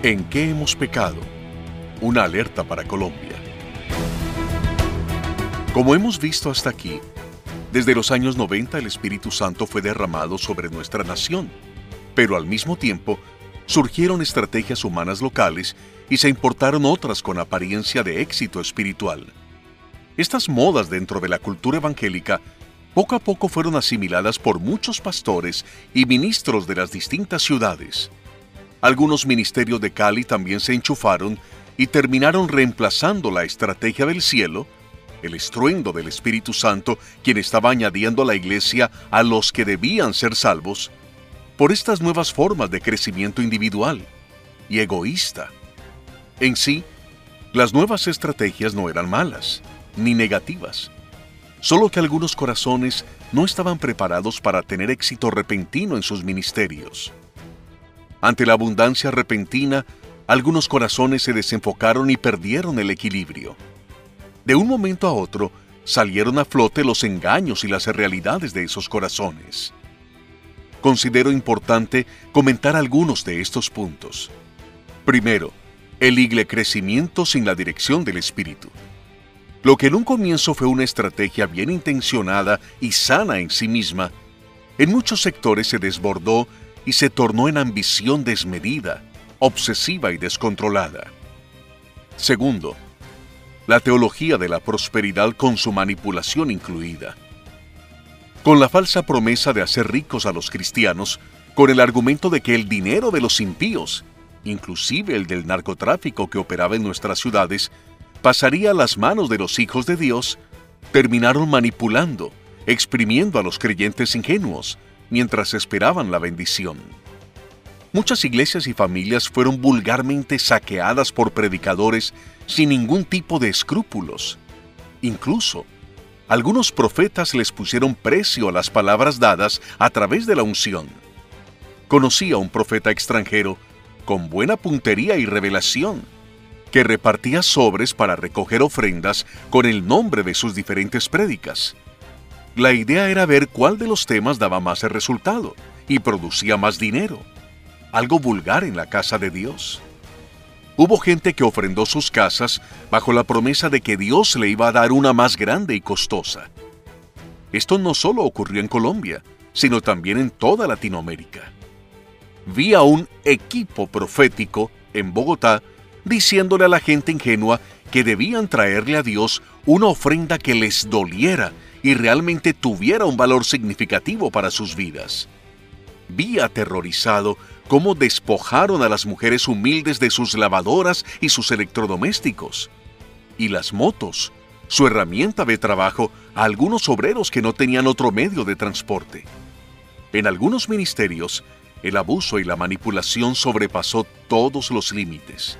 ¿En qué hemos pecado? Una alerta para Colombia. Como hemos visto hasta aquí, desde los años 90 el Espíritu Santo fue derramado sobre nuestra nación, pero al mismo tiempo surgieron estrategias humanas locales y se importaron otras con apariencia de éxito espiritual. Estas modas dentro de la cultura evangélica poco a poco fueron asimiladas por muchos pastores y ministros de las distintas ciudades. Algunos ministerios de Cali también se enchufaron y terminaron reemplazando la estrategia del cielo, el estruendo del Espíritu Santo, quien estaba añadiendo a la iglesia a los que debían ser salvos, por estas nuevas formas de crecimiento individual y egoísta. En sí, las nuevas estrategias no eran malas ni negativas, solo que algunos corazones no estaban preparados para tener éxito repentino en sus ministerios. Ante la abundancia repentina, algunos corazones se desenfocaron y perdieron el equilibrio. De un momento a otro, salieron a flote los engaños y las realidades de esos corazones. Considero importante comentar algunos de estos puntos. Primero, el igle crecimiento sin la dirección del Espíritu. Lo que en un comienzo fue una estrategia bien intencionada y sana en sí misma, en muchos sectores se desbordó y se tornó en ambición desmedida, obsesiva y descontrolada. Segundo, la teología de la prosperidad con su manipulación incluida. Con la falsa promesa de hacer ricos a los cristianos, con el argumento de que el dinero de los impíos, inclusive el del narcotráfico que operaba en nuestras ciudades, pasaría a las manos de los hijos de Dios, terminaron manipulando, exprimiendo a los creyentes ingenuos, mientras esperaban la bendición. Muchas iglesias y familias fueron vulgarmente saqueadas por predicadores sin ningún tipo de escrúpulos. Incluso, algunos profetas les pusieron precio a las palabras dadas a través de la unción. Conocí a un profeta extranjero con buena puntería y revelación, que repartía sobres para recoger ofrendas con el nombre de sus diferentes prédicas. La idea era ver cuál de los temas daba más el resultado y producía más dinero. Algo vulgar en la casa de Dios. Hubo gente que ofrendó sus casas bajo la promesa de que Dios le iba a dar una más grande y costosa. Esto no solo ocurrió en Colombia, sino también en toda Latinoamérica. Vi a un equipo profético en Bogotá diciéndole a la gente ingenua que debían traerle a Dios una ofrenda que les doliera y realmente tuviera un valor significativo para sus vidas. Vi aterrorizado cómo despojaron a las mujeres humildes de sus lavadoras y sus electrodomésticos, y las motos, su herramienta de trabajo, a algunos obreros que no tenían otro medio de transporte. En algunos ministerios, el abuso y la manipulación sobrepasó todos los límites.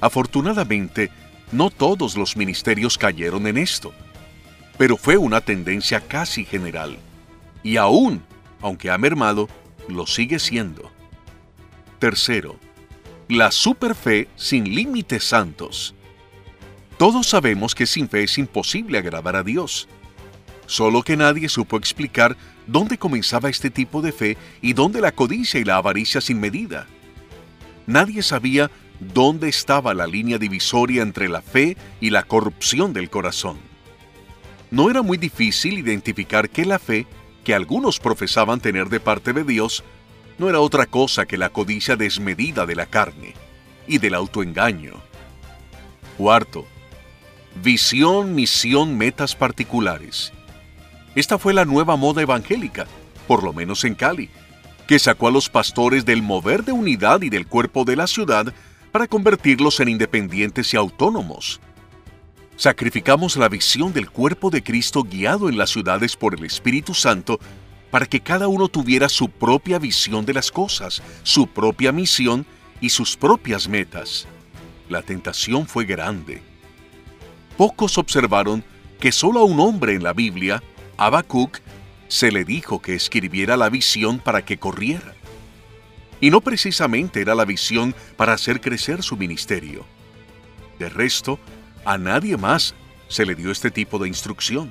Afortunadamente, no todos los ministerios cayeron en esto, pero fue una tendencia casi general, y aún, aunque ha mermado, lo sigue siendo. Tercero, la superfe sin límites santos. Todos sabemos que sin fe es imposible agradar a Dios, solo que nadie supo explicar dónde comenzaba este tipo de fe y dónde la codicia y la avaricia sin medida. Nadie sabía dónde estaba la línea divisoria entre la fe y la corrupción del corazón. No era muy difícil identificar que la fe, que algunos profesaban tener de parte de Dios, no era otra cosa que la codicia desmedida de la carne y del autoengaño. Cuarto, visión, misión, metas particulares. Esta fue la nueva moda evangélica, por lo menos en Cali, que sacó a los pastores del mover de unidad y del cuerpo de la ciudad para convertirlos en independientes y autónomos. Sacrificamos la visión del cuerpo de Cristo guiado en las ciudades por el Espíritu Santo para que cada uno tuviera su propia visión de las cosas, su propia misión y sus propias metas. La tentación fue grande. Pocos observaron que solo a un hombre en la Biblia, Habacuc, se le dijo que escribiera la visión para que corriera y no precisamente era la visión para hacer crecer su ministerio. De resto, a nadie más se le dio este tipo de instrucción.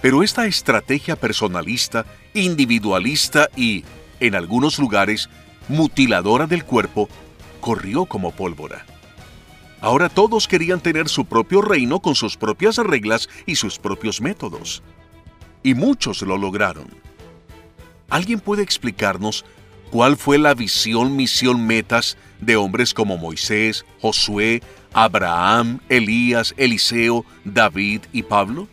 Pero esta estrategia personalista, individualista y, en algunos lugares, mutiladora del cuerpo, corrió como pólvora. Ahora todos querían tener su propio reino con sus propias reglas y sus propios métodos. Y muchos lo lograron. ¿Alguien puede explicarnos cuál fue la visión, misión, metas de hombres como Moisés, Josué, Abraham, Elías, Eliseo, David y Pablo?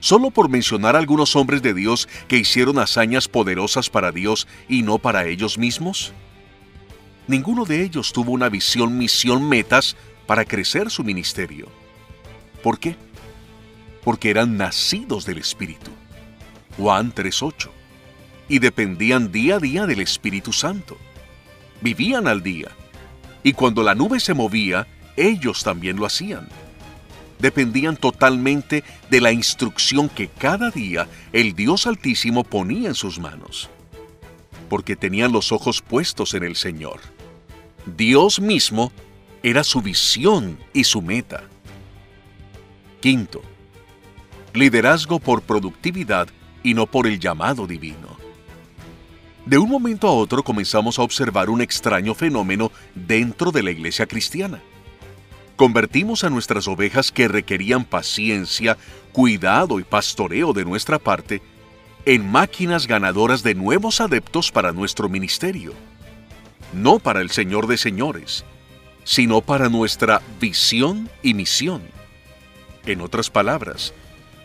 Solo por mencionar algunos hombres de Dios que hicieron hazañas poderosas para Dios y no para ellos mismos? Ninguno de ellos tuvo una visión, misión, metas para crecer su ministerio. ¿Por qué? Porque eran nacidos del Espíritu. Juan 3.8. Y dependían día a día del Espíritu Santo. Vivían al día. Y cuando la nube se movía, ellos también lo hacían. Dependían totalmente de la instrucción que cada día el Dios Altísimo ponía en sus manos. Porque tenían los ojos puestos en el Señor Dios mismo era su visión y su meta. Quinto, liderazgo por productividad y no por el llamado divino. De un momento a otro comenzamos a observar un extraño fenómeno dentro de la iglesia cristiana. Convertimos a nuestras ovejas que requerían paciencia, cuidado y pastoreo de nuestra parte en máquinas ganadoras de nuevos adeptos para nuestro ministerio no para el Señor de señores, sino para nuestra visión y misión. En otras palabras,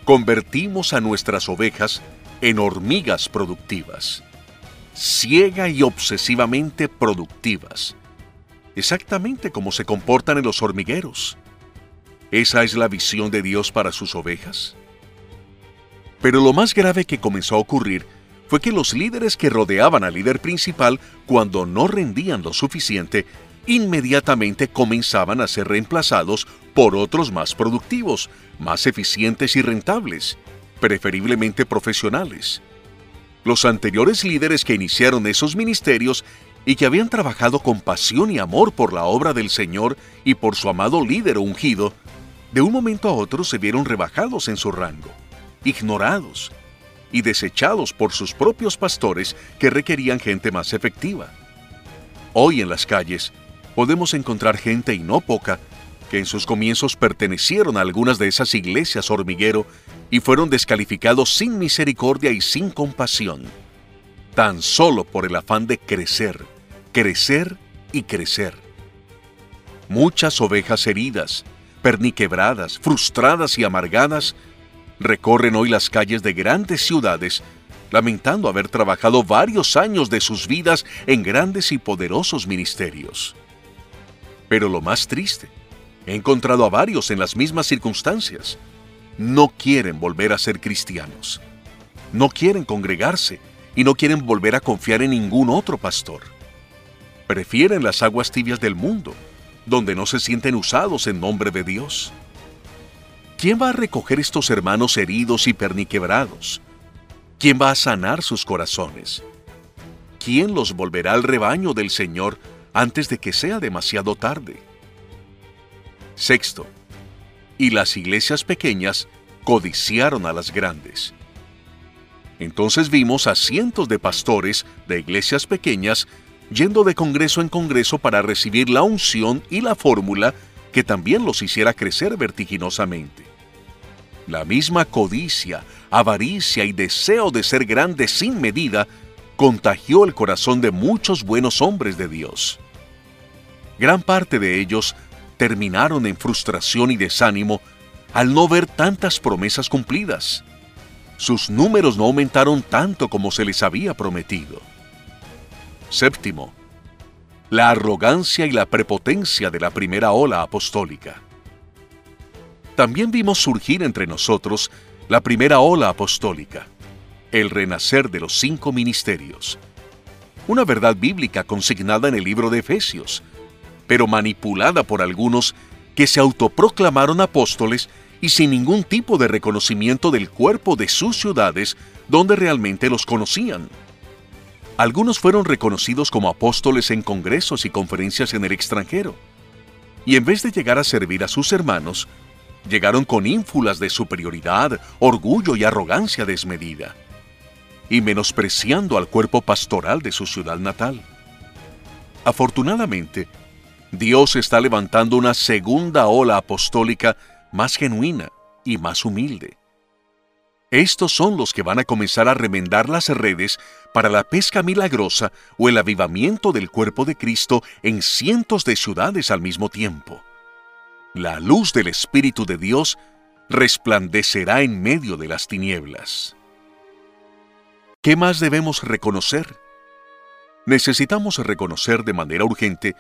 convertimos a nuestras ovejas en hormigas productivas, ciega y obsesivamente productivas, exactamente como se comportan en los hormigueros. ¿Esa es la visión de Dios para sus ovejas? Pero lo más grave que comenzó a ocurrir fue que los líderes que rodeaban al líder principal, cuando no rendían lo suficiente, inmediatamente comenzaban a ser reemplazados por otros más productivos, más eficientes y rentables, preferiblemente profesionales. Los anteriores líderes que iniciaron esos ministerios y que habían trabajado con pasión y amor por la obra del Señor y por su amado líder ungido, de un momento a otro se vieron rebajados en su rango, ignorados, y desechados por sus propios pastores que requerían gente más efectiva. Hoy en las calles podemos encontrar gente y no poca que en sus comienzos pertenecieron a algunas de esas iglesias hormiguero y fueron descalificados sin misericordia y sin compasión, tan solo por el afán de crecer, crecer y crecer. Muchas ovejas heridas, perniquebradas, frustradas y amargadas recorren hoy las calles de grandes ciudades, lamentando haber trabajado varios años de sus vidas en grandes y poderosos ministerios. Pero lo más triste, he encontrado a varios en las mismas circunstancias. No quieren volver a ser cristianos. No quieren congregarse y no quieren volver a confiar en ningún otro pastor. Prefieren las aguas tibias del mundo, donde no se sienten usados en nombre de Dios. ¿Quién va a recoger estos hermanos heridos y perniquebrados? ¿Quién va a sanar sus corazones? ¿Quién los volverá al rebaño del Señor antes de que sea demasiado tarde? Sexto, y las iglesias pequeñas codiciaron a las grandes. Entonces vimos a cientos de pastores de iglesias pequeñas yendo de congreso en congreso para recibir la unción y la fórmula que también los hiciera crecer vertiginosamente. La misma codicia, avaricia y deseo de ser grande sin medida contagió el corazón de muchos buenos hombres de Dios. Gran parte de ellos terminaron en frustración y desánimo al no ver tantas promesas cumplidas. Sus números no aumentaron tanto como se les había prometido. Séptimo, la arrogancia y la prepotencia de la primera ola apostólica también vimos surgir entre nosotros la primera ola apostólica, el renacer de los cinco ministerios. Una verdad bíblica consignada en el libro de Efesios, pero manipulada por algunos que se autoproclamaron apóstoles y sin ningún tipo de reconocimiento del cuerpo de sus ciudades donde realmente los conocían. Algunos fueron reconocidos como apóstoles en congresos y conferencias en el extranjero, y en vez de llegar a servir a sus hermanos, llegaron con ínfulas de superioridad, orgullo y arrogancia desmedida, y menospreciando al cuerpo pastoral de su ciudad natal. Afortunadamente, Dios está levantando una segunda ola apostólica más genuina y más humilde. Estos son los que van a comenzar a remendar las redes para la pesca milagrosa o el avivamiento del cuerpo de Cristo en cientos de ciudades al mismo tiempo. La luz del Espíritu de Dios resplandecerá en medio de las tinieblas. ¿Qué más debemos reconocer? Necesitamos reconocer de manera urgente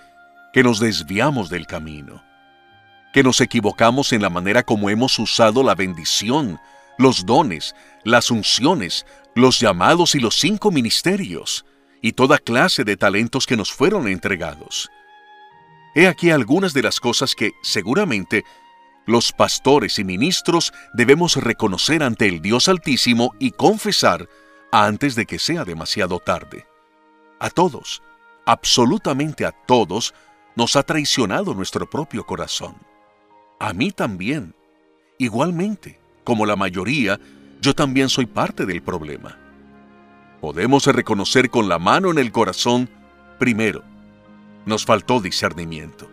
que nos desviamos del camino, que nos equivocamos en la manera como hemos usado la bendición, los dones, las unciones, los llamados y los cinco ministerios, y toda clase de talentos que nos fueron entregados. He aquí algunas de las cosas que, seguramente, los pastores y ministros debemos reconocer ante el Dios Altísimo y confesar antes de que sea demasiado tarde. A todos, absolutamente a todos, nos ha traicionado nuestro propio corazón. A mí también. Igualmente como la mayoría, yo también soy parte del problema. Podemos reconocer con la mano en el corazón, primero, nos faltó discernimiento.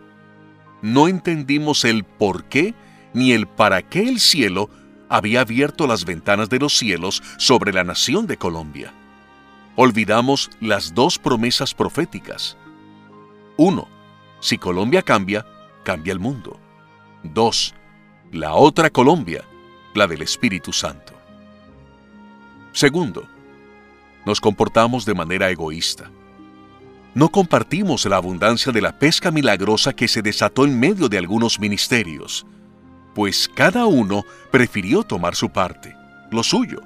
No entendimos el por qué ni el para qué el cielo había abierto las ventanas de los cielos sobre la nación de Colombia. Olvidamos las dos promesas proféticas. Uno, si Colombia cambia, cambia el mundo. Dos, la otra Colombia la del Espíritu Santo. Segundo, nos comportamos de manera egoísta. No compartimos la abundancia de la pesca milagrosa que se desató en medio de algunos ministerios, pues cada uno prefirió tomar su parte, lo suyo.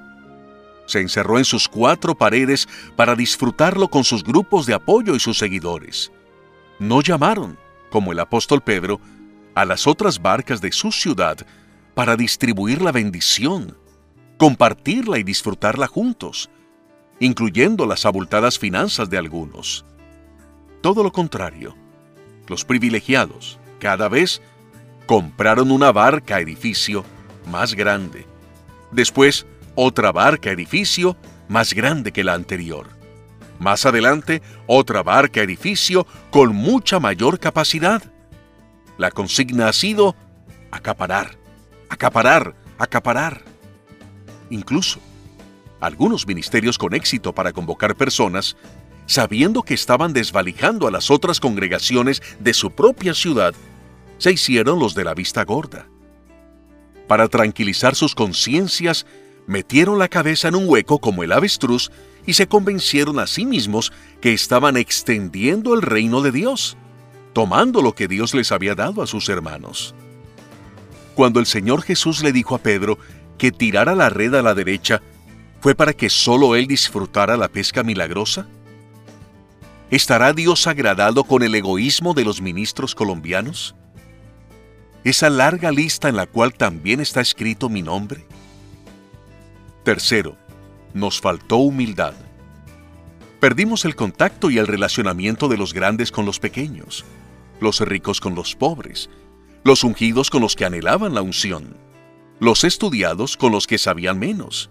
Se encerró en sus cuatro paredes para disfrutarlo con sus grupos de apoyo y sus seguidores. No llamaron, como el apóstol Pedro, a las otras barcas de su ciudad para distribuir la bendición, compartirla y disfrutarla juntos, incluyendo las abultadas finanzas de algunos. Todo lo contrario, los privilegiados, cada vez, compraron una barca edificio más grande. Después, otra barca edificio más grande que la anterior. Más adelante, otra barca edificio con mucha mayor capacidad. La consigna ha sido acaparar acaparar, acaparar. Incluso, algunos ministerios con éxito para convocar personas, sabiendo que estaban desvalijando a las otras congregaciones de su propia ciudad, se hicieron los de la vista gorda. Para tranquilizar sus conciencias, metieron la cabeza en un hueco como el avestruz y se convencieron a sí mismos que estaban extendiendo el reino de Dios, tomando lo que Dios les había dado a sus hermanos cuando el Señor Jesús le dijo a Pedro que tirara la red a la derecha, ¿fue para que solo él disfrutara la pesca milagrosa? ¿Estará Dios agradado con el egoísmo de los ministros colombianos? ¿Esa larga lista en la cual también está escrito mi nombre? Tercero, nos faltó humildad. Perdimos el contacto y el relacionamiento de los grandes con los pequeños, los ricos con los pobres, los ungidos con los que anhelaban la unción, los estudiados con los que sabían menos.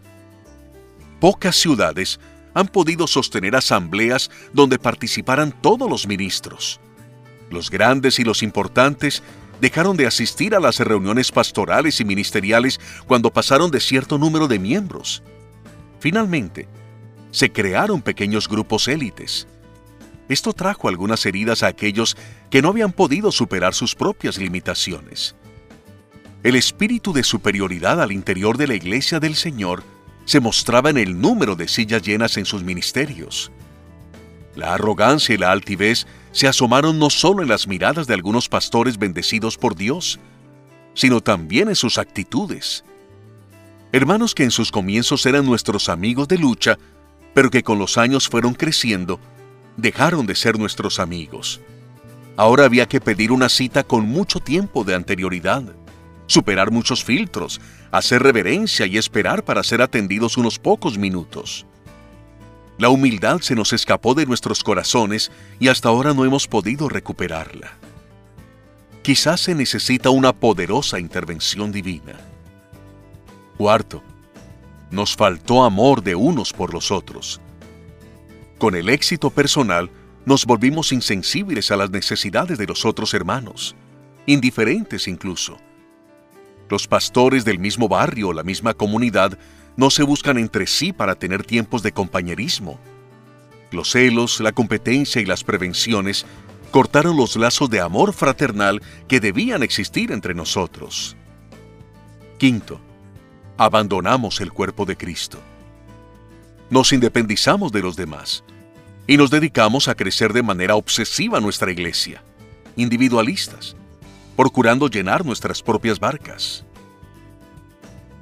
Pocas ciudades han podido sostener asambleas donde participaran todos los ministros. Los grandes y los importantes dejaron de asistir a las reuniones pastorales y ministeriales cuando pasaron de cierto número de miembros. Finalmente, se crearon pequeños grupos élites esto trajo algunas heridas a aquellos que no habían podido superar sus propias limitaciones. El espíritu de superioridad al interior de la iglesia del Señor se mostraba en el número de sillas llenas en sus ministerios. La arrogancia y la altivez se asomaron no solo en las miradas de algunos pastores bendecidos por Dios, sino también en sus actitudes. Hermanos que en sus comienzos eran nuestros amigos de lucha, pero que con los años fueron creciendo dejaron de ser nuestros amigos. Ahora había que pedir una cita con mucho tiempo de anterioridad, superar muchos filtros, hacer reverencia y esperar para ser atendidos unos pocos minutos. La humildad se nos escapó de nuestros corazones y hasta ahora no hemos podido recuperarla. Quizás se necesita una poderosa intervención divina. Cuarto, nos faltó amor de unos por los otros con el éxito personal, nos volvimos insensibles a las necesidades de los otros hermanos, indiferentes incluso. Los pastores del mismo barrio o la misma comunidad no se buscan entre sí para tener tiempos de compañerismo. Los celos, la competencia y las prevenciones cortaron los lazos de amor fraternal que debían existir entre nosotros. Quinto, abandonamos el cuerpo de Cristo. Nos independizamos de los demás y nos dedicamos a crecer de manera obsesiva nuestra iglesia, individualistas, procurando llenar nuestras propias barcas.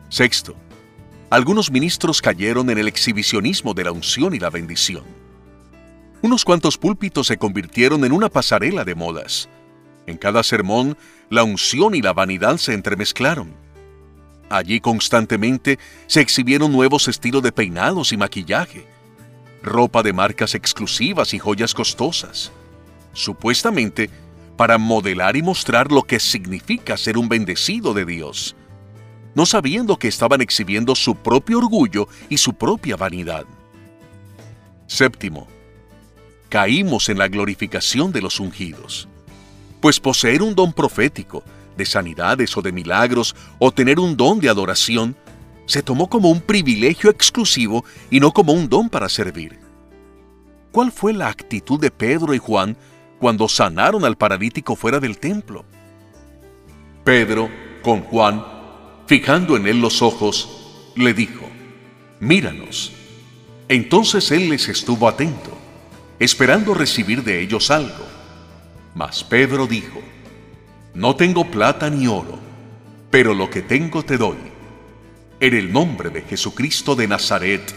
Sexto, algunos ministros cayeron en el exhibicionismo de la unción y la bendición. Unos cuantos púlpitos se convirtieron en una pasarela de modas. En cada sermón, la unción y la vanidad se entremezclaron. Allí constantemente se exhibieron nuevos estilos de peinados y maquillaje, ropa de marcas exclusivas y joyas costosas, supuestamente para modelar y mostrar lo que significa ser un bendecido de Dios no sabiendo que estaban exhibiendo su propio orgullo y su propia vanidad. Séptimo, caímos en la glorificación de los ungidos. Pues poseer un don profético, de sanidades o de milagros, o tener un don de adoración, se tomó como un privilegio exclusivo y no como un don para servir. ¿Cuál fue la actitud de Pedro y Juan cuando sanaron al paralítico fuera del templo? Pedro, con Juan, fijando en él los ojos, le dijo, Míranos. Entonces él les estuvo atento, esperando recibir de ellos algo. Mas Pedro dijo, No tengo plata ni oro, pero lo que tengo te doy. En el nombre de Jesucristo de Nazaret,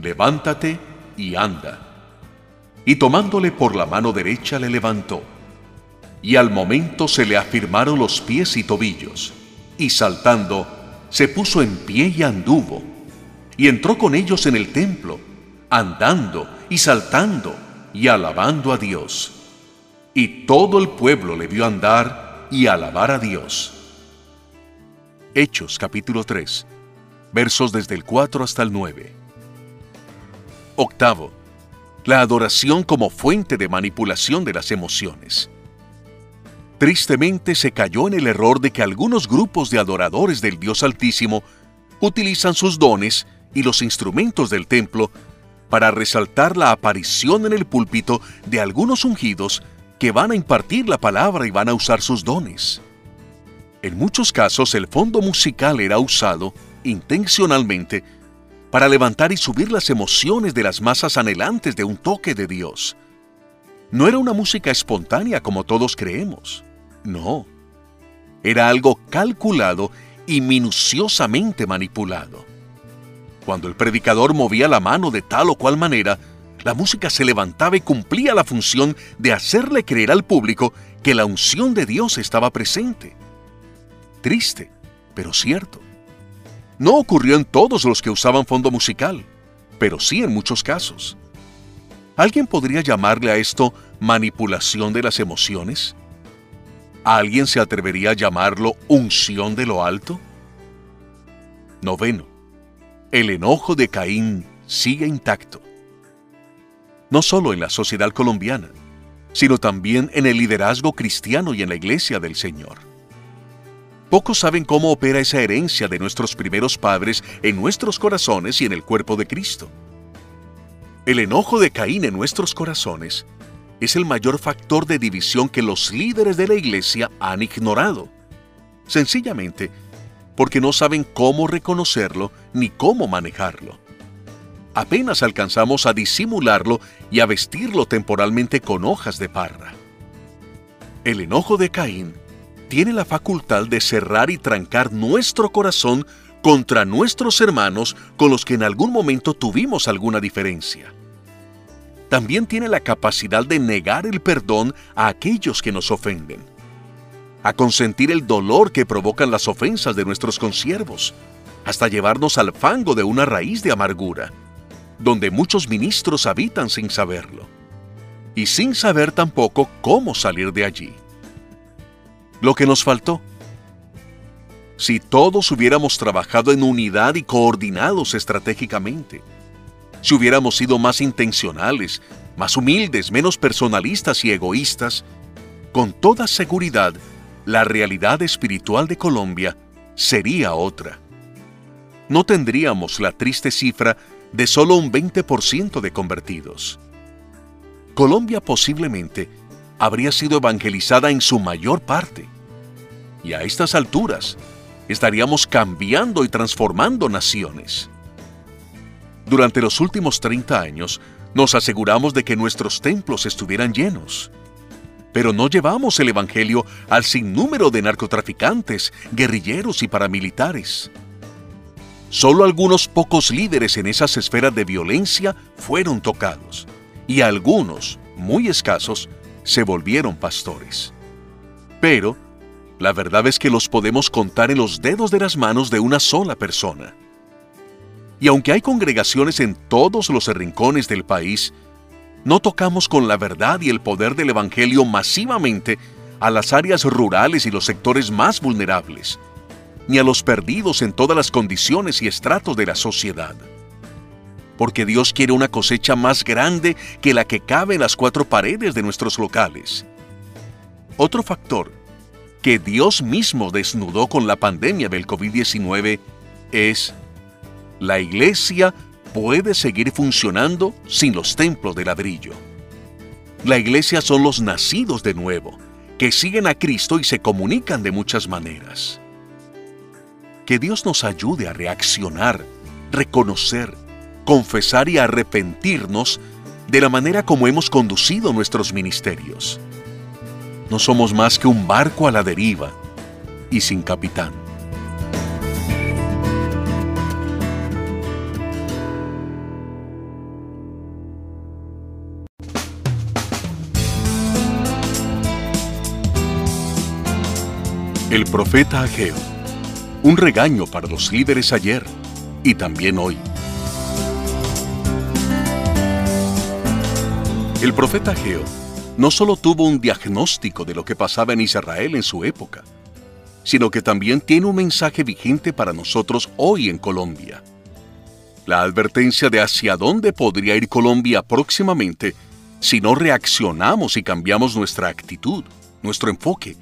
levántate y anda. Y tomándole por la mano derecha le levantó, y al momento se le afirmaron los pies y tobillos y saltando, se puso en pie y anduvo, y entró con ellos en el templo, andando y saltando y alabando a Dios. Y todo el pueblo le vio andar y alabar a Dios. Hechos capítulo 3, versos desde el 4 hasta el 9. Octavo, la adoración como fuente de manipulación de las emociones tristemente se cayó en el error de que algunos grupos de adoradores del Dios Altísimo utilizan sus dones y los instrumentos del templo para resaltar la aparición en el púlpito de algunos ungidos que van a impartir la palabra y van a usar sus dones. En muchos casos el fondo musical era usado intencionalmente para levantar y subir las emociones de las masas anhelantes de un toque de Dios. No era una música espontánea como todos creemos. No, era algo calculado y minuciosamente manipulado. Cuando el predicador movía la mano de tal o cual manera, la música se levantaba y cumplía la función de hacerle creer al público que la unción de Dios estaba presente. Triste, pero cierto. No ocurrió en todos los que usaban fondo musical, pero sí en muchos casos. ¿Alguien podría llamarle a esto manipulación de las emociones? ¿Alguien se atrevería a llamarlo unción de lo alto? Noveno. El enojo de Caín sigue intacto. No solo en la sociedad colombiana, sino también en el liderazgo cristiano y en la iglesia del Señor. Pocos saben cómo opera esa herencia de nuestros primeros padres en nuestros corazones y en el cuerpo de Cristo. El enojo de Caín en nuestros corazones es el mayor factor de división que los líderes de la iglesia han ignorado. Sencillamente porque no saben cómo reconocerlo ni cómo manejarlo. Apenas alcanzamos a disimularlo y a vestirlo temporalmente con hojas de parra. El enojo de Caín tiene la facultad de cerrar y trancar nuestro corazón contra nuestros hermanos con los que en algún momento tuvimos alguna diferencia también tiene la capacidad de negar el perdón a aquellos que nos ofenden, a consentir el dolor que provocan las ofensas de nuestros consiervos, hasta llevarnos al fango de una raíz de amargura, donde muchos ministros habitan sin saberlo, y sin saber tampoco cómo salir de allí. Lo que nos faltó. Si todos hubiéramos trabajado en unidad y coordinados estratégicamente, si hubiéramos sido más intencionales, más humildes, menos personalistas y egoístas, con toda seguridad, la realidad espiritual de Colombia sería otra. No tendríamos la triste cifra de solo un 20% de convertidos. Colombia posiblemente habría sido evangelizada en su mayor parte. Y a estas alturas estaríamos cambiando y transformando naciones. Durante los últimos 30 años nos aseguramos de que nuestros templos estuvieran llenos. Pero no llevamos el Evangelio al sinnúmero de narcotraficantes, guerrilleros y paramilitares. Solo algunos pocos líderes en esas esferas de violencia fueron tocados, y algunos, muy escasos, se volvieron pastores. Pero, la verdad es que los podemos contar en los dedos de las manos de una sola persona. Y aunque hay congregaciones en todos los rincones del país, no tocamos con la verdad y el poder del Evangelio masivamente a las áreas rurales y los sectores más vulnerables, ni a los perdidos en todas las condiciones y estratos de la sociedad. Porque Dios quiere una cosecha más grande que la que cabe en las cuatro paredes de nuestros locales. Otro factor que Dios mismo desnudó con la pandemia del COVID-19 es la iglesia puede seguir funcionando sin los templos de ladrillo. La iglesia son los nacidos de nuevo, que siguen a Cristo y se comunican de muchas maneras. Que Dios nos ayude a reaccionar, reconocer, confesar y arrepentirnos de la manera como hemos conducido nuestros ministerios. No somos más que un barco a la deriva y sin capitán. El profeta Ageo. Un regaño para los líderes ayer y también hoy. El profeta Ageo no solo tuvo un diagnóstico de lo que pasaba en Israel en su época, sino que también tiene un mensaje vigente para nosotros hoy en Colombia. La advertencia de hacia dónde podría ir Colombia próximamente si no reaccionamos y cambiamos nuestra actitud, nuestro enfoque,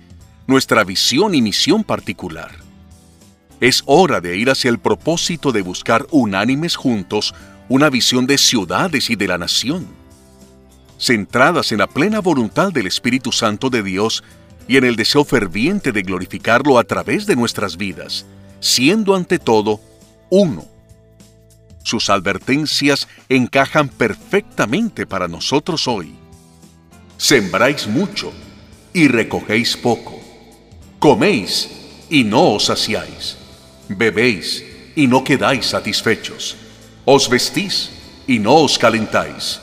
nuestra visión y misión particular. Es hora de ir hacia el propósito de buscar unánimes juntos una visión de ciudades y de la nación, centradas en la plena voluntad del Espíritu Santo de Dios y en el deseo ferviente de glorificarlo a través de nuestras vidas, siendo ante todo uno. Sus advertencias encajan perfectamente para nosotros hoy. Sembráis mucho y recogéis poco Coméis y no os saciáis. Bebéis y no quedáis satisfechos. Os vestís y no os calentáis.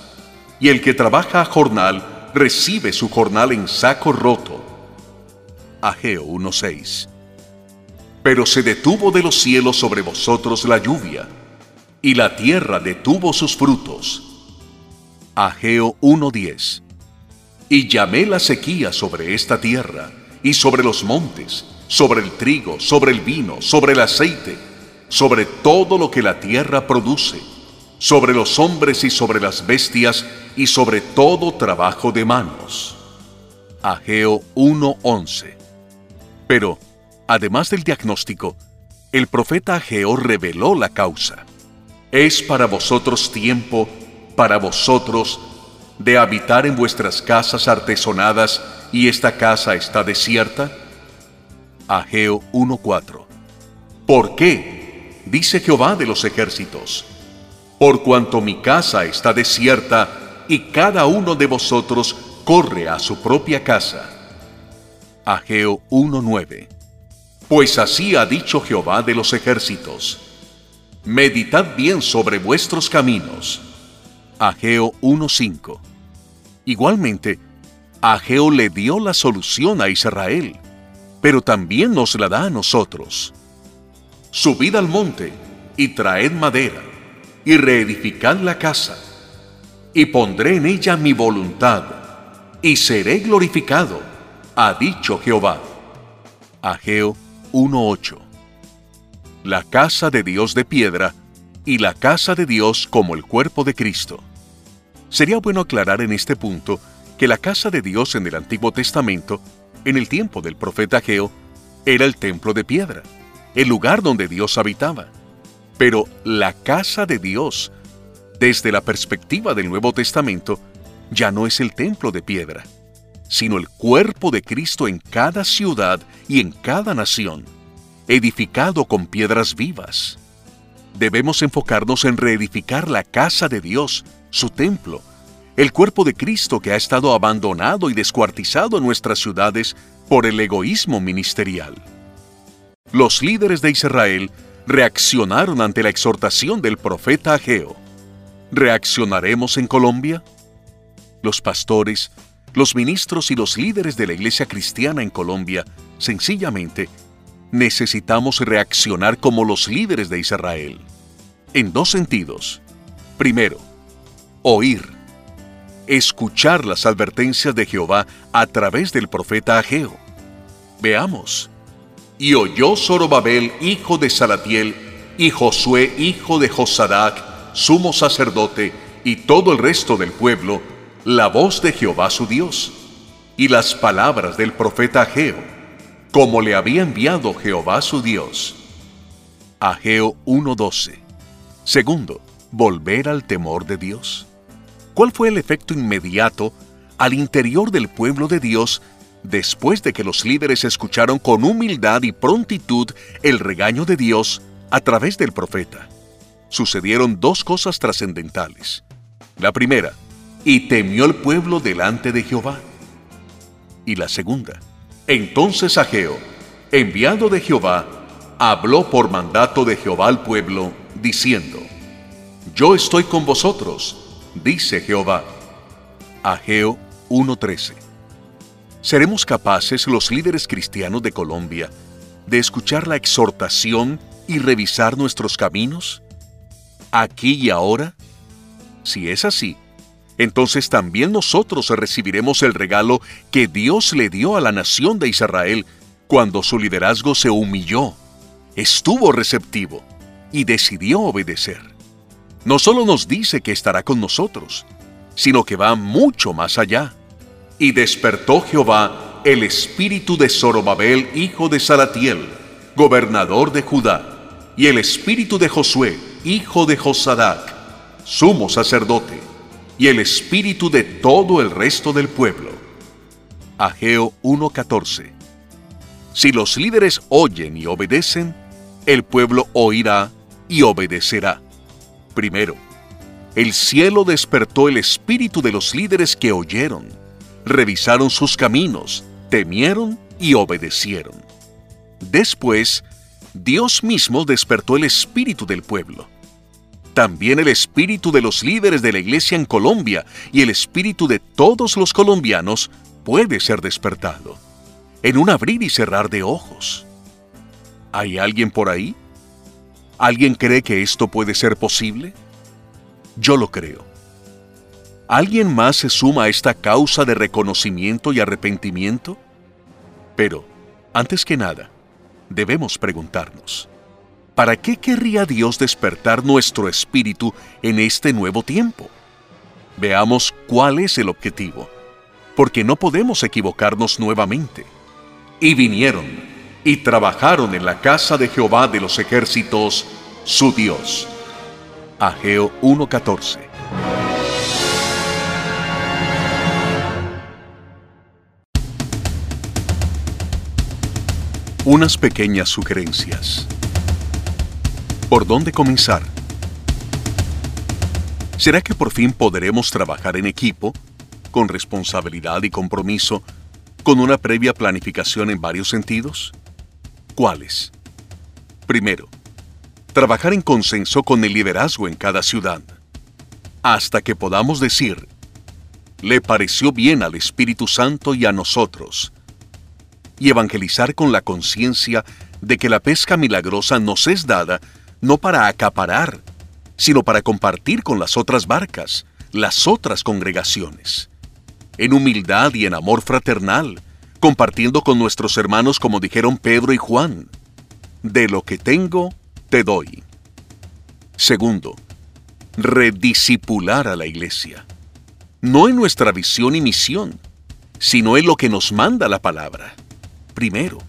Y el que trabaja a jornal recibe su jornal en saco roto. Ageo 1.6. Pero se detuvo de los cielos sobre vosotros la lluvia, y la tierra detuvo sus frutos. Ageo 1.10. Y llamé la sequía sobre esta tierra, y sobre los montes, sobre el trigo, sobre el vino, sobre el aceite, sobre todo lo que la tierra produce, sobre los hombres y sobre las bestias, y sobre todo trabajo de manos. Ageo 1:11. Pero, además del diagnóstico, el profeta Ageo reveló la causa. Es para vosotros tiempo, para vosotros, de habitar en vuestras casas artesonadas y esta casa está desierta? Ageo 1.4 ¿Por qué? Dice Jehová de los ejércitos. Por cuanto mi casa está desierta y cada uno de vosotros corre a su propia casa. Ageo 1.9 Pues así ha dicho Jehová de los ejércitos. Meditad bien sobre vuestros caminos. Ageo 1.5 Igualmente, Ageo le dio la solución a Israel, pero también nos la da a nosotros. Subid al monte y traed madera, y reedificad la casa, y pondré en ella mi voluntad, y seré glorificado, ha dicho Jehová. Ageo 1.8 La casa de Dios de piedra, y la casa de Dios como el cuerpo de Cristo. Sería bueno aclarar en este punto que la casa de Dios en el Antiguo Testamento, en el tiempo del profeta Geo, era el templo de piedra, el lugar donde Dios habitaba. Pero la casa de Dios, desde la perspectiva del Nuevo Testamento, ya no es el templo de piedra, sino el cuerpo de Cristo en cada ciudad y en cada nación, edificado con piedras vivas. Debemos enfocarnos en reedificar la casa de Dios, su templo, el cuerpo de Cristo que ha estado abandonado y descuartizado en nuestras ciudades por el egoísmo ministerial. Los líderes de Israel reaccionaron ante la exhortación del profeta Ageo. ¿Reaccionaremos en Colombia? Los pastores, los ministros y los líderes de la iglesia cristiana en Colombia, sencillamente, necesitamos reaccionar como los líderes de Israel. En dos sentidos. Primero, oír. Escuchar las advertencias de Jehová a través del profeta Ageo. Veamos. Y oyó Zorobabel, hijo de Salatiel, y Josué, hijo de Josadac, sumo sacerdote, y todo el resto del pueblo, la voz de Jehová su Dios, y las palabras del profeta Ageo, como le había enviado Jehová su Dios. Ageo 1.12. Segundo, volver al temor de Dios. ¿Cuál fue el efecto inmediato al interior del pueblo de Dios después de que los líderes escucharon con humildad y prontitud el regaño de Dios a través del profeta? Sucedieron dos cosas trascendentales. La primera, y temió el pueblo delante de Jehová. Y la segunda, entonces Ageo, enviado de Jehová, habló por mandato de Jehová al pueblo, diciendo, Yo estoy con vosotros, dice Jehová. Ageo 1.13. ¿Seremos capaces los líderes cristianos de Colombia de escuchar la exhortación y revisar nuestros caminos? ¿Aquí y ahora? Si es así, entonces también nosotros recibiremos el regalo que Dios le dio a la nación de Israel cuando su liderazgo se humilló, estuvo receptivo y decidió obedecer. No solo nos dice que estará con nosotros, sino que va mucho más allá. Y despertó Jehová el espíritu de Zorobabel, hijo de Salatiel, gobernador de Judá, y el espíritu de Josué, hijo de Josadac, sumo sacerdote, y el espíritu de todo el resto del pueblo. Ageo 1.14 Si los líderes oyen y obedecen, el pueblo oirá y obedecerá. Primero, el cielo despertó el espíritu de los líderes que oyeron, revisaron sus caminos, temieron y obedecieron. Después, Dios mismo despertó el espíritu del pueblo también el espíritu de los líderes de la iglesia en Colombia y el espíritu de todos los colombianos puede ser despertado en un abrir y cerrar de ojos. ¿Hay alguien por ahí? ¿Alguien cree que esto puede ser posible? Yo lo creo. ¿Alguien más se suma a esta causa de reconocimiento y arrepentimiento? Pero, antes que nada, debemos preguntarnos, ¿para qué querría Dios despertar nuestro espíritu en este nuevo tiempo? Veamos cuál es el objetivo, porque no podemos equivocarnos nuevamente. Y vinieron y trabajaron en la casa de Jehová de los ejércitos, su Dios. Ageo 1.14 Unas pequeñas sugerencias. ¿Por dónde comenzar? ¿Será que por fin podremos trabajar en equipo, con responsabilidad y compromiso, con una previa planificación en varios sentidos? ¿Cuáles? Primero, trabajar en consenso con el liderazgo en cada ciudad, hasta que podamos decir, le pareció bien al Espíritu Santo y a nosotros, y evangelizar con la conciencia de que la pesca milagrosa nos es dada no para acaparar, sino para compartir con las otras barcas, las otras congregaciones. En humildad y en amor fraternal, compartiendo con nuestros hermanos como dijeron Pedro y Juan, de lo que tengo, te doy. Segundo, rediscipular a la iglesia. no en nuestra visión y misión, sino en lo que nos manda la palabra. Primero,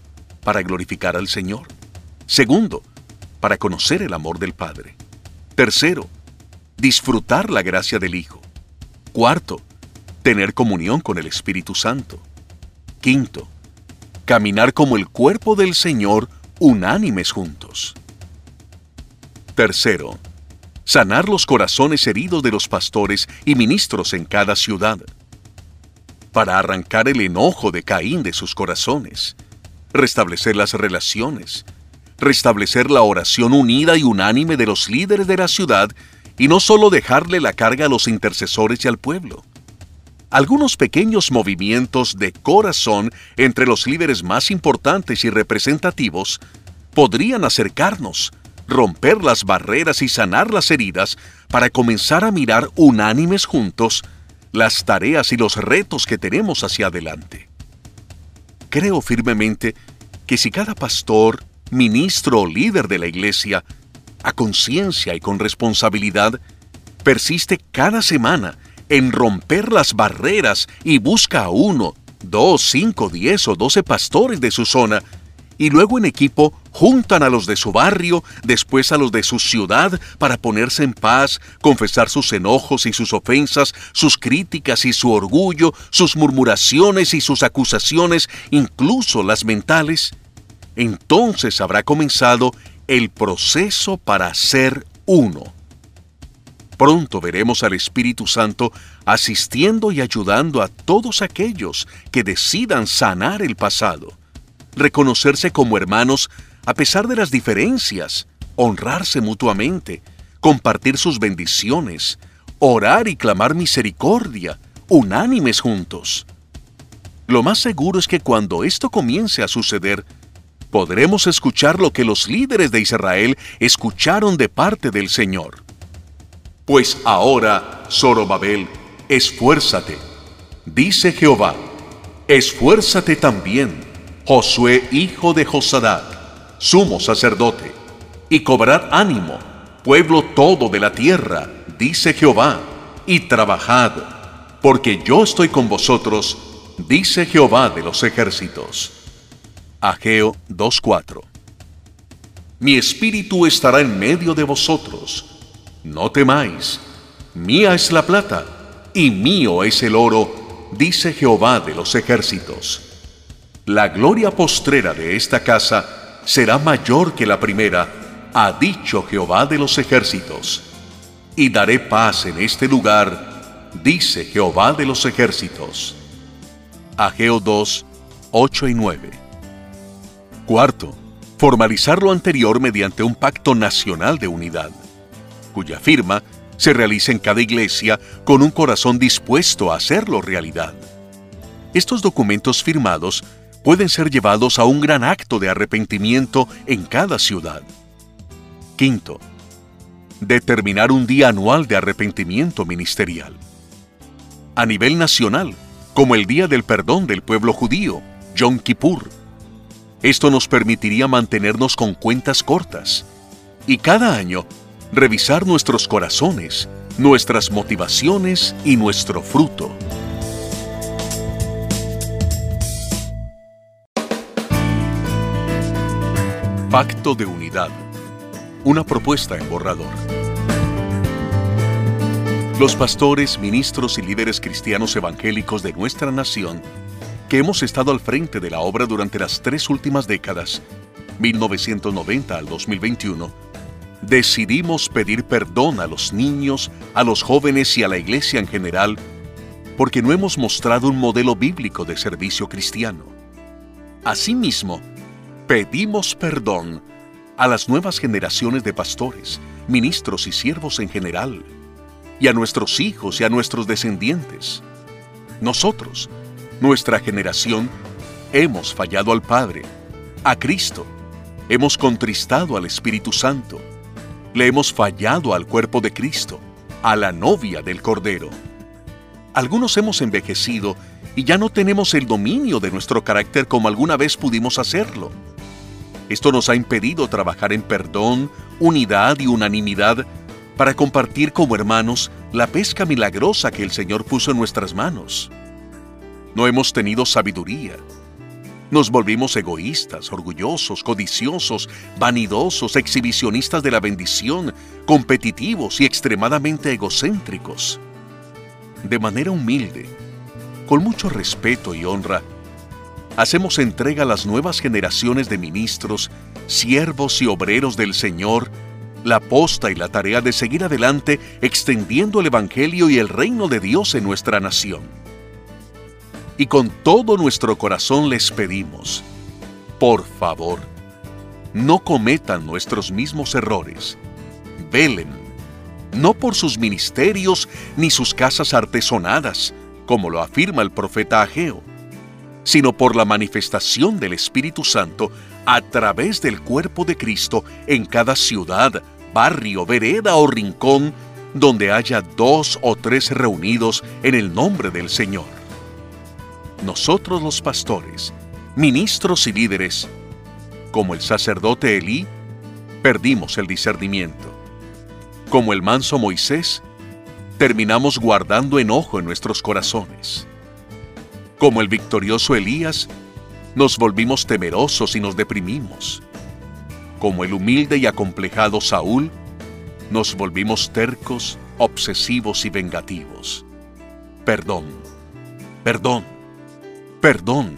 para glorificar al Señor. Segundo, para conocer el amor del Padre. Tercero, disfrutar la gracia del Hijo. Cuarto, tener comunión con el Espíritu Santo. Quinto, caminar como el cuerpo del Señor unánimes juntos. Tercero, sanar los corazones heridos de los pastores y ministros en cada ciudad, para arrancar el enojo de Caín de sus corazones, restablecer las relaciones, restablecer la oración unida y unánime de los líderes de la ciudad y no solo dejarle la carga a los intercesores y al pueblo. Algunos pequeños movimientos de corazón entre los líderes más importantes y representativos podrían acercarnos romper las barreras y sanar las heridas para comenzar a mirar unánimes juntos las tareas y los retos que tenemos hacia adelante. Creo firmemente que si cada pastor, ministro o líder de la iglesia, a conciencia y con responsabilidad, persiste cada semana en romper las barreras y busca a uno, dos, cinco, diez o doce pastores de su zona y luego en equipo juntan a los de su barrio, después a los de su ciudad, para ponerse en paz, confesar sus enojos y sus ofensas, sus críticas y su orgullo, sus murmuraciones y sus acusaciones, incluso las mentales, entonces habrá comenzado el proceso para ser uno. Pronto veremos al Espíritu Santo asistiendo y ayudando a todos aquellos que decidan sanar el pasado reconocerse como hermanos a pesar de las diferencias, honrarse mutuamente, compartir sus bendiciones, orar y clamar misericordia, unánimes juntos. Lo más seguro es que cuando esto comience a suceder, podremos escuchar lo que los líderes de Israel escucharon de parte del Señor. Pues ahora, Zorobabel, esfuérzate, dice Jehová, esfuérzate también Josué hijo de Josadac, sumo sacerdote, y cobrad ánimo, pueblo todo de la tierra, dice Jehová, y trabajad, porque yo estoy con vosotros, dice Jehová de los ejércitos. Ageo 2.4 Mi espíritu estará en medio de vosotros, no temáis, mía es la plata, y mío es el oro, dice Jehová de los ejércitos la gloria postrera de esta casa será mayor que la primera, ha dicho Jehová de los ejércitos. Y daré paz en este lugar, dice Jehová de los ejércitos. Ageo 2, 8 y 9. Cuarto, formalizar lo anterior mediante un pacto nacional de unidad, cuya firma se realiza en cada iglesia con un corazón dispuesto a hacerlo realidad. Estos documentos firmados pueden ser llevados a un gran acto de arrepentimiento en cada ciudad. Quinto, determinar un día anual de arrepentimiento ministerial. A nivel nacional, como el Día del Perdón del pueblo judío, Yom Kippur. Esto nos permitiría mantenernos con cuentas cortas y cada año revisar nuestros corazones, nuestras motivaciones y nuestro fruto. Pacto de Unidad. Una propuesta en borrador. Los pastores, ministros y líderes cristianos evangélicos de nuestra nación, que hemos estado al frente de la obra durante las tres últimas décadas, 1990 al 2021, decidimos pedir perdón a los niños, a los jóvenes y a la iglesia en general, porque no hemos mostrado un modelo bíblico de servicio cristiano. Asimismo, pedimos perdón a las nuevas generaciones de pastores, ministros y siervos en general, y a nuestros hijos y a nuestros descendientes. Nosotros, nuestra generación, hemos fallado al Padre, a Cristo, hemos contristado al Espíritu Santo, le hemos fallado al cuerpo de Cristo, a la novia del Cordero. Algunos hemos envejecido y ya no tenemos el dominio de nuestro carácter como alguna vez pudimos hacerlo. Esto nos ha impedido trabajar en perdón, unidad y unanimidad para compartir como hermanos la pesca milagrosa que el Señor puso en nuestras manos. No hemos tenido sabiduría. Nos volvimos egoístas, orgullosos, codiciosos, vanidosos, exhibicionistas de la bendición, competitivos y extremadamente egocéntricos. De manera humilde, con mucho respeto y honra, hacemos entrega a las nuevas generaciones de ministros, siervos y obreros del Señor la posta y la tarea de seguir adelante extendiendo el Evangelio y el reino de Dios en nuestra nación. Y con todo nuestro corazón les pedimos, por favor, no cometan nuestros mismos errores. Velen, no por sus ministerios ni sus casas artesonadas, como lo afirma el profeta Ageo, sino por la manifestación del Espíritu Santo a través del cuerpo de Cristo en cada ciudad, barrio, vereda o rincón donde haya dos o tres reunidos en el nombre del Señor. Nosotros los pastores, ministros y líderes, como el sacerdote Elí, perdimos el discernimiento. Como el manso Moisés, terminamos guardando enojo en nuestros corazones. Como el victorioso Elías, nos volvimos temerosos y nos deprimimos. Como el humilde y acomplejado Saúl, nos volvimos tercos, obsesivos y vengativos. Perdón, perdón, perdón.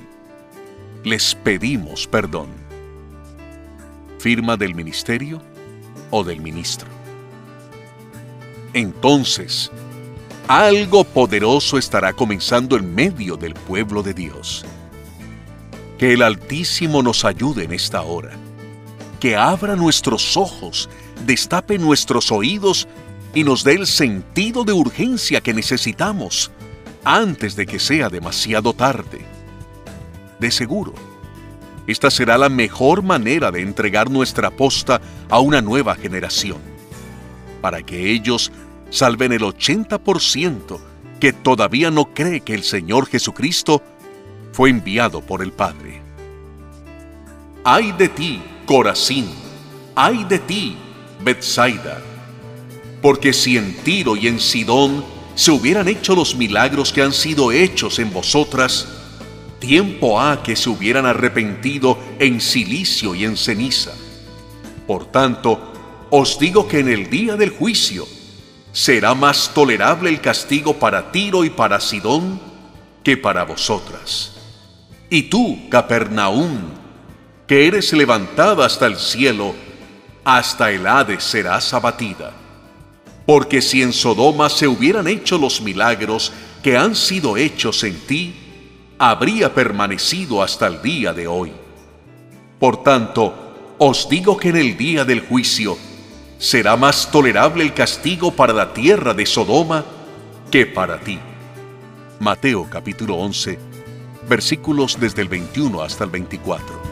Les pedimos perdón. Firma del ministerio o del ministro. Entonces, algo poderoso estará comenzando en medio del pueblo de Dios. Que el Altísimo nos ayude en esta hora. Que abra nuestros ojos, destape nuestros oídos y nos dé el sentido de urgencia que necesitamos antes de que sea demasiado tarde. De seguro, esta será la mejor manera de entregar nuestra posta a una nueva generación, para que ellos salven el 80% que todavía no cree que el Señor Jesucristo fue enviado por el Padre. Ay de ti, Corazín, ay de ti, Bethsaida, porque si en Tiro y en Sidón se hubieran hecho los milagros que han sido hechos en vosotras, tiempo ha que se hubieran arrepentido en silicio y en ceniza. Por tanto, os digo que en el día del juicio será más tolerable el castigo para Tiro y para Sidón que para vosotras. Y tú, Capernaum, que eres levantada hasta el cielo, hasta el Hades serás abatida. Porque si en Sodoma se hubieran hecho los milagros que han sido hechos en ti, habría permanecido hasta el día de hoy. Por tanto, os digo que en el día del juicio será más tolerable el castigo para la tierra de Sodoma que para ti. Mateo capítulo 11 versículos desde el 21 hasta el 24.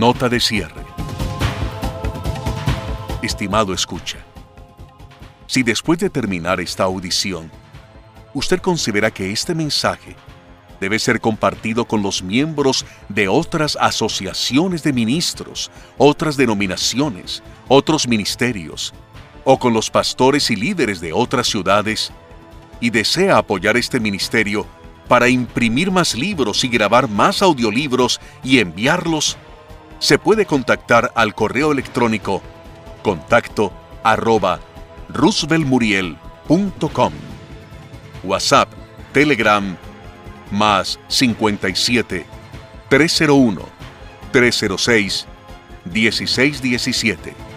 Nota de cierre. Estimado escucha, si después de terminar esta audición, usted considera que este mensaje debe ser compartido con los miembros de otras asociaciones de ministros, otras denominaciones, otros ministerios, o con los pastores y líderes de otras ciudades, y desea apoyar este ministerio para imprimir más libros y grabar más audiolibros y enviarlos, se puede contactar al correo electrónico contacto arroba rooseveltmuriel.com WhatsApp, Telegram, más 57 301 306 1617